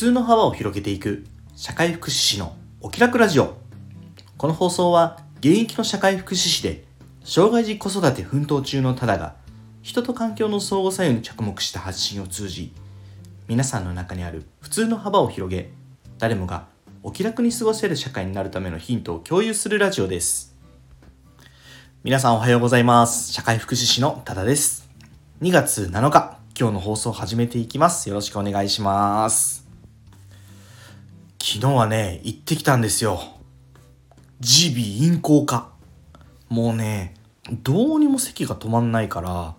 通の幅を広げていく。社会福祉士のお気楽ラジオ。この放送は現役の社会福祉士で障害児子育て奮闘中のただが人と環境の相互作用に着目した発信を通じ皆さんの中にある普通の幅を広げ誰もがお気楽に過ごせる社会になるためのヒントを共有するラジオです。皆さんおはようございます。社会福祉士の多田です。2月7日今日の放送を始めていきます。よろしくお願いします。昨日はね行ってきたんですよ。耳鼻咽喉科もうねどうにも咳が止まんないから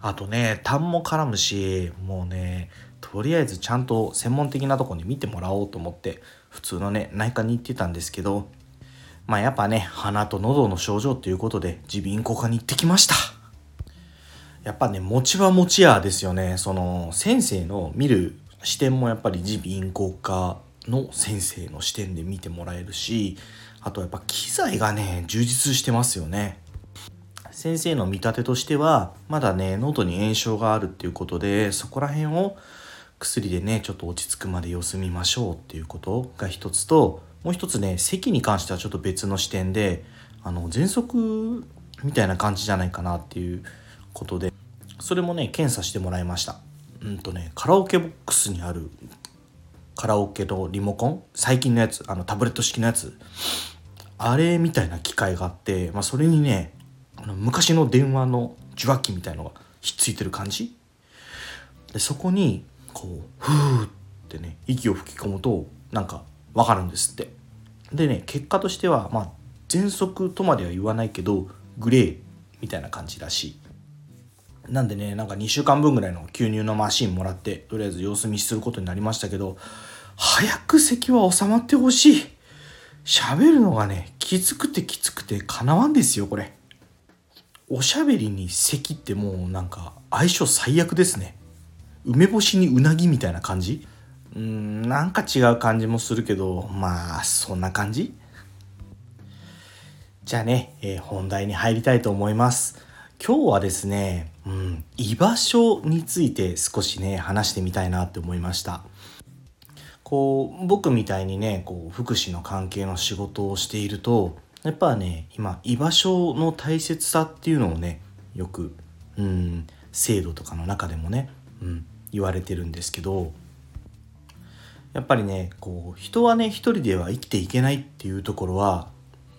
あとね痰も絡むしもうねとりあえずちゃんと専門的なとこに見てもらおうと思って普通のね内科に行ってたんですけどまあやっぱね鼻と喉の症状ということで耳鼻咽喉科に行ってきました。やっぱね持ちは持ちやですよね。その先生の見る視点もやっぱり耳鼻咽喉科の先生の視点で見てもらえるしあとやっぱ機材がね充実してますよね。先生の見立てとしてはまだね喉に炎症があるっていうことでそこら辺を薬でねちょっと落ち着くまで様子見ましょうっていうことが一つともう一つね咳に関してはちょっと別の視点であの喘息みたいな感じじゃないかなっていうことでそれもね検査してもらいました。うんとねカラオケボックスにあるカラオケのリモコン最近のやつあのタブレット式のやつ。あれみたいな機械があって、まあ、それにねあの昔の電話の受話器みたいのがひっついてる感じ。でそこにこうふーってね息を吹き込むとなんかわかるんですって。でね結果としてはまあ喘息とまでは言わないけどグレーみたいな感じらしい。なんでねなんか2週間分ぐらいの吸入のマシンもらってとりあえず様子見することになりましたけど早く咳は収まってほしい。喋るのがねきつくてきつくてかなわんですよこれ。おしゃべりに咳ってもうなんか相性最悪ですね。梅干しにうなぎみたいな感じ？うーんなんか違う感じもするけどまあそんな感じ？じゃあね、えー、本題に入りたいと思います。今日はですね、うん、居場所について少しね話してみたいなって思いました。こう僕みたいにねこう福祉の関係の仕事をしているとやっぱね今居場所の大切さっていうのをねよく、うん、制度とかの中でもね、うん、言われてるんですけどやっぱりねこう人はね一人では生きていけないっていうところは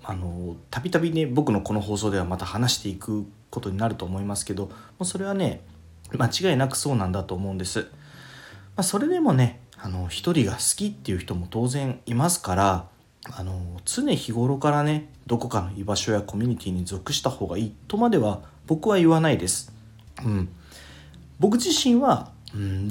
あのたびたびね僕のこの放送ではまた話していくことになると思いますけどもうそれはね間違いなくそうなんだと思うんです。まあ、それでもねあの一人が好きっていう人も当然いますからあの常日頃からねどこかの居場所やコミュニティに属した方がいいとまでは僕は言わないです。うん、僕自身は、うん、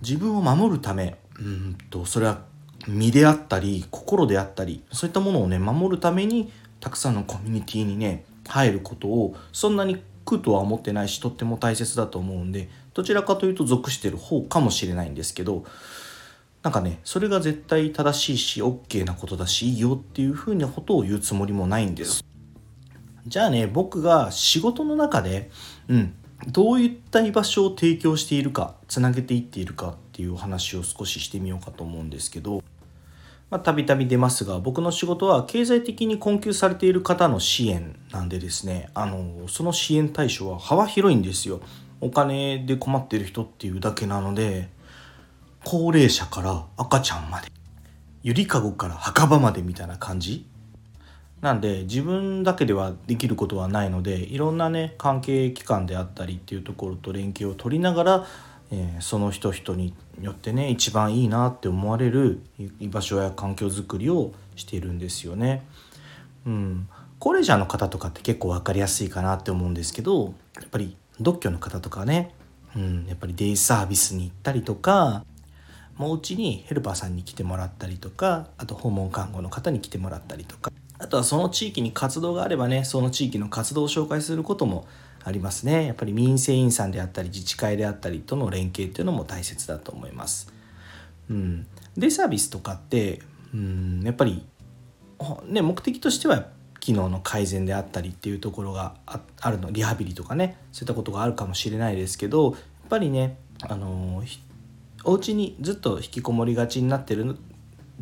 自分を守るためうんとそれは身であったり心であったりそういったものをね守るためにたくさんのコミュニティにね入ることをそんなに苦とは思ってないしとっても大切だと思うんでどちらかというと属してる方かもしれないんですけどなんかねそれが絶対正しいし OK なことだしいいよっていうふうなことを言うつもりもないんです。じゃあね僕が仕事の中でうんどういった居場所を提供しているかつなげていっているかっていうお話を少ししてみようかと思うんですけどたびたび出ますが僕の仕事は経済的に困窮されている方の支援なんでですねあのその支援対象は幅広いんですよ。お金で困ってる人っていうだけなので高齢者から赤ちゃんまでゆりかごから墓場までみたいな感じ。なんで自分だけではできることはないのでいろんなね関係機関であったりっていうところと連携を取りながらえー、その人人によってね一番いいなって思われる居場所や環境づくりをしているんですよね。うん、高齢者の方とかって結構分かりやすいかなって思うんですけどやっぱり独居の方とかね、うん、やっぱりデイサービスに行ったりとかもううちにヘルパーさんに来てもらったりとかあと訪問看護の方に来てもらったりとか。あとはその地域に活動があればねその地域の活動を紹介することもありますねやっぱり民生委員さんであったり自治会であったりとの連携っていうのも大切だと思います。うん、デイサービスとかって、うん、やっぱり、ね、目的としては機能の改善であったりっていうところがあるのリハビリとかねそういったことがあるかもしれないですけどやっぱりねあのお家にずっと引きこもりがちになってる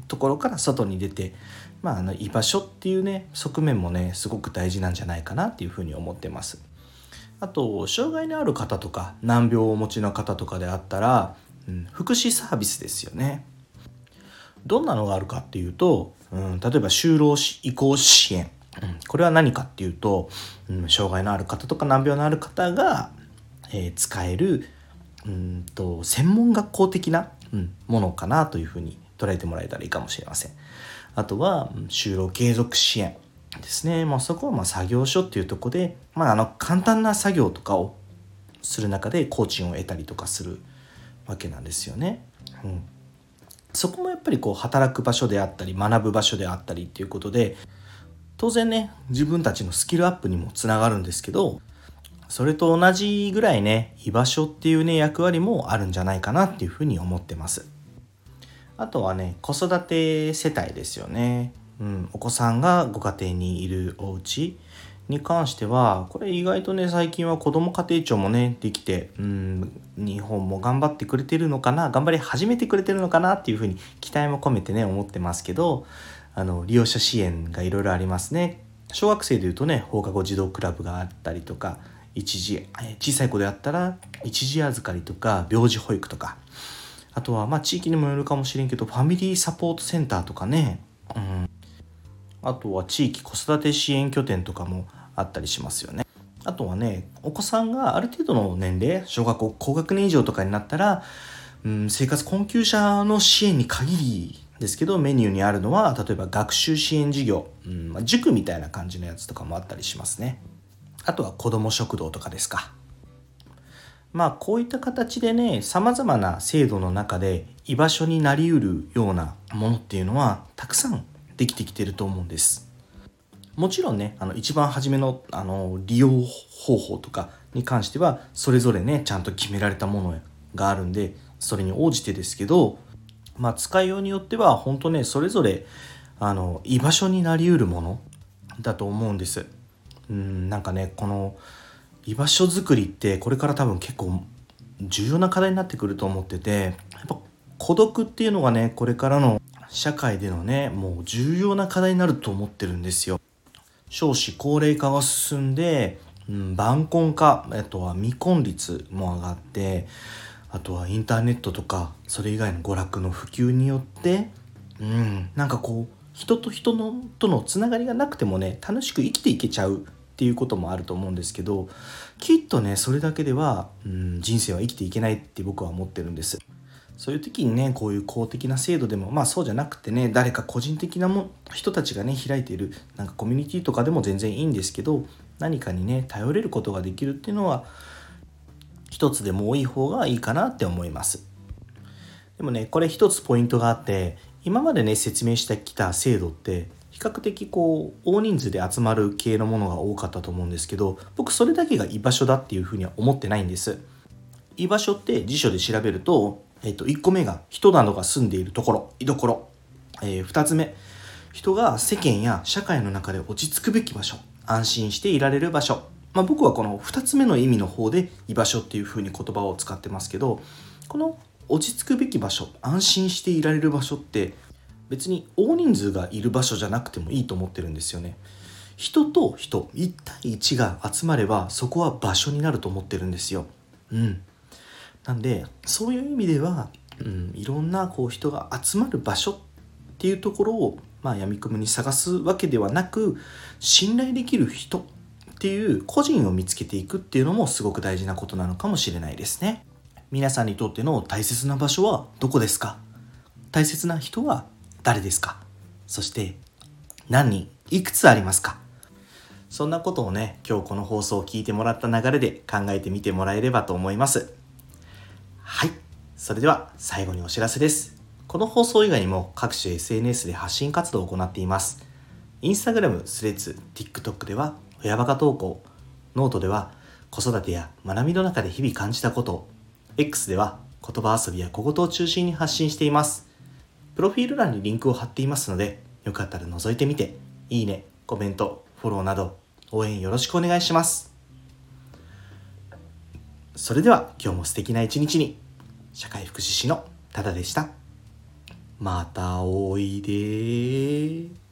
ところから外に出て、まあ、あの居場所っていうね側面もねすごく大事なんじゃないかなっていうふうに思ってます。あと障害のある方とか難病をお持ちの方とかであったら、うん、福祉サービスですよね。どんなのがあるかっていうと、うん、例えば就労移行支援、うん、これは何かっていうと、うん、障害のある方とか難病のある方が、えー、使えるうんと専門学校的な、うん、ものかなというふうに捉えてもらえたらいいかもしれません。あとは就労継続支援ですね。まあ、そこはま作業所っていうとこで、まあ、あの簡単な作業とかをする中で工賃を得たりとかするわけなんですよね。うん、そこもやっぱりこう働く場所であったり学ぶ場所であったりっていうことで当然ね自分たちのスキルアップにもつながるんですけどそれと同じぐらいね居場所っていうね役割もあるんじゃないかなっていうふうに思ってますあとはね子育て世帯ですよね、うん、お子さんがご家庭にいるお家に関してはこれ意外とね最近は子ども家庭庁もねできてうん日本も頑張ってくれてるのかな頑張り始めてくれてるのかなっていうふうに期待も込めてね思ってますけどあの利用者支援がいろいろありますね。小学生でいうとね放課後児童クラブがあったりとか一時小さい子であったら一時預かりとか病児保育とかあとはまあ地域にもよるかもしれんけどファミリーサポートセンターとかね、うん、あとは地域子育て支援拠点とかもあったりしますよね。あとはねお子さんがある程度の年齢小学校高学年以上とかになったら、うん、生活困窮者の支援に限りですけどメニューにあるのは例えば学習支援事業、うんまあ、塾みたいな感じのやつとかもあったりしますね。あとは子ども食堂とかですか。まあこういった形でね様々な制度の中で居場所になりうるようなものっていうのはたくさんできてきてると思うんです。もちろんねあの一番初めのあの利用方法とかに関してはそれぞれねちゃんと決められたものがあるんでそれに応じてですけど、まあ、使いようによっては本当ねそれぞれあの居場所になりうるものだと思うんです。うんなんかねこの居場所づくりってこれから多分結構重要な課題になってくると思っててやっぱ孤独っていうのがねこれからの社会でのねもう重要な課題になると思ってるんですよ。少子高齢化が進んで、うん、晩婚化あとは未婚率も上がってあとはインターネットとかそれ以外の娯楽の普及によってうんなんかこう人と人のとのつながりがなくてもね楽しく生きていけちゃうっていうこともあると思うんですけどきっとねそれだけでは、うん、人生は生きていけないって僕は思ってるんですそういう時にねこういう公的な制度でもまあそうじゃなくてね誰か個人的なも人たちがね開いているなんかコミュニティとかでも全然いいんですけど何かにね頼れることができるっていうのは一つでも多い方がいいかなって思います。でもねこれ一つポイントがあって今までね説明してきた制度って比較的こう大人数で集まる系のものが多かったと思うんですけど僕それだけが居場所だっていうふうには思ってないんです。居場所って辞書で調べると、えっと、1個目が人などが住んでいるところ。居所、えー、2つ目。人が世間や社会の中で落ち着くべき場所。安心していられる場所、まあ、僕はこの2つ目の意味の方で居場所っていうふうに言葉を使ってますけどこの落ち着くべき場所安心していられる場所って別に大人数がいる場所じゃなくてもいいと思ってるんですよね。人と人1対1が集まればそこは場所になると思ってるんですよ。うん。なんでそういう意味では、うん、いろんなこう人が集まる場所っていうところをまあ闇雲に探すわけではなく信頼できる人っていう個人を見つけていくっていうのもすごく大事なことなのかもしれないですね。皆さんにとっての大切な場所はどこですか？大切な人は誰ですか？そして何人いくつありますか？そんなことをね今日この放送を聞いてもらった流れで考えてみてもらえればと思います。はいそれでは最後にお知らせですこの放送以外にも各種 SNS で発信活動を行っていますインスタグラム、スレッズ、TikTok では親バカ投稿ノートでは子育てや学びの中で日々感じたこと X では言葉遊びや小言を中心に発信しています。プロフィール欄にリンクを貼っていますので、よかったら覗いてみて、いいね、コメント、フォローなど応援よろしくお願いします。それでは今日も素敵な一日に、社会福祉士のただでした。またおいで。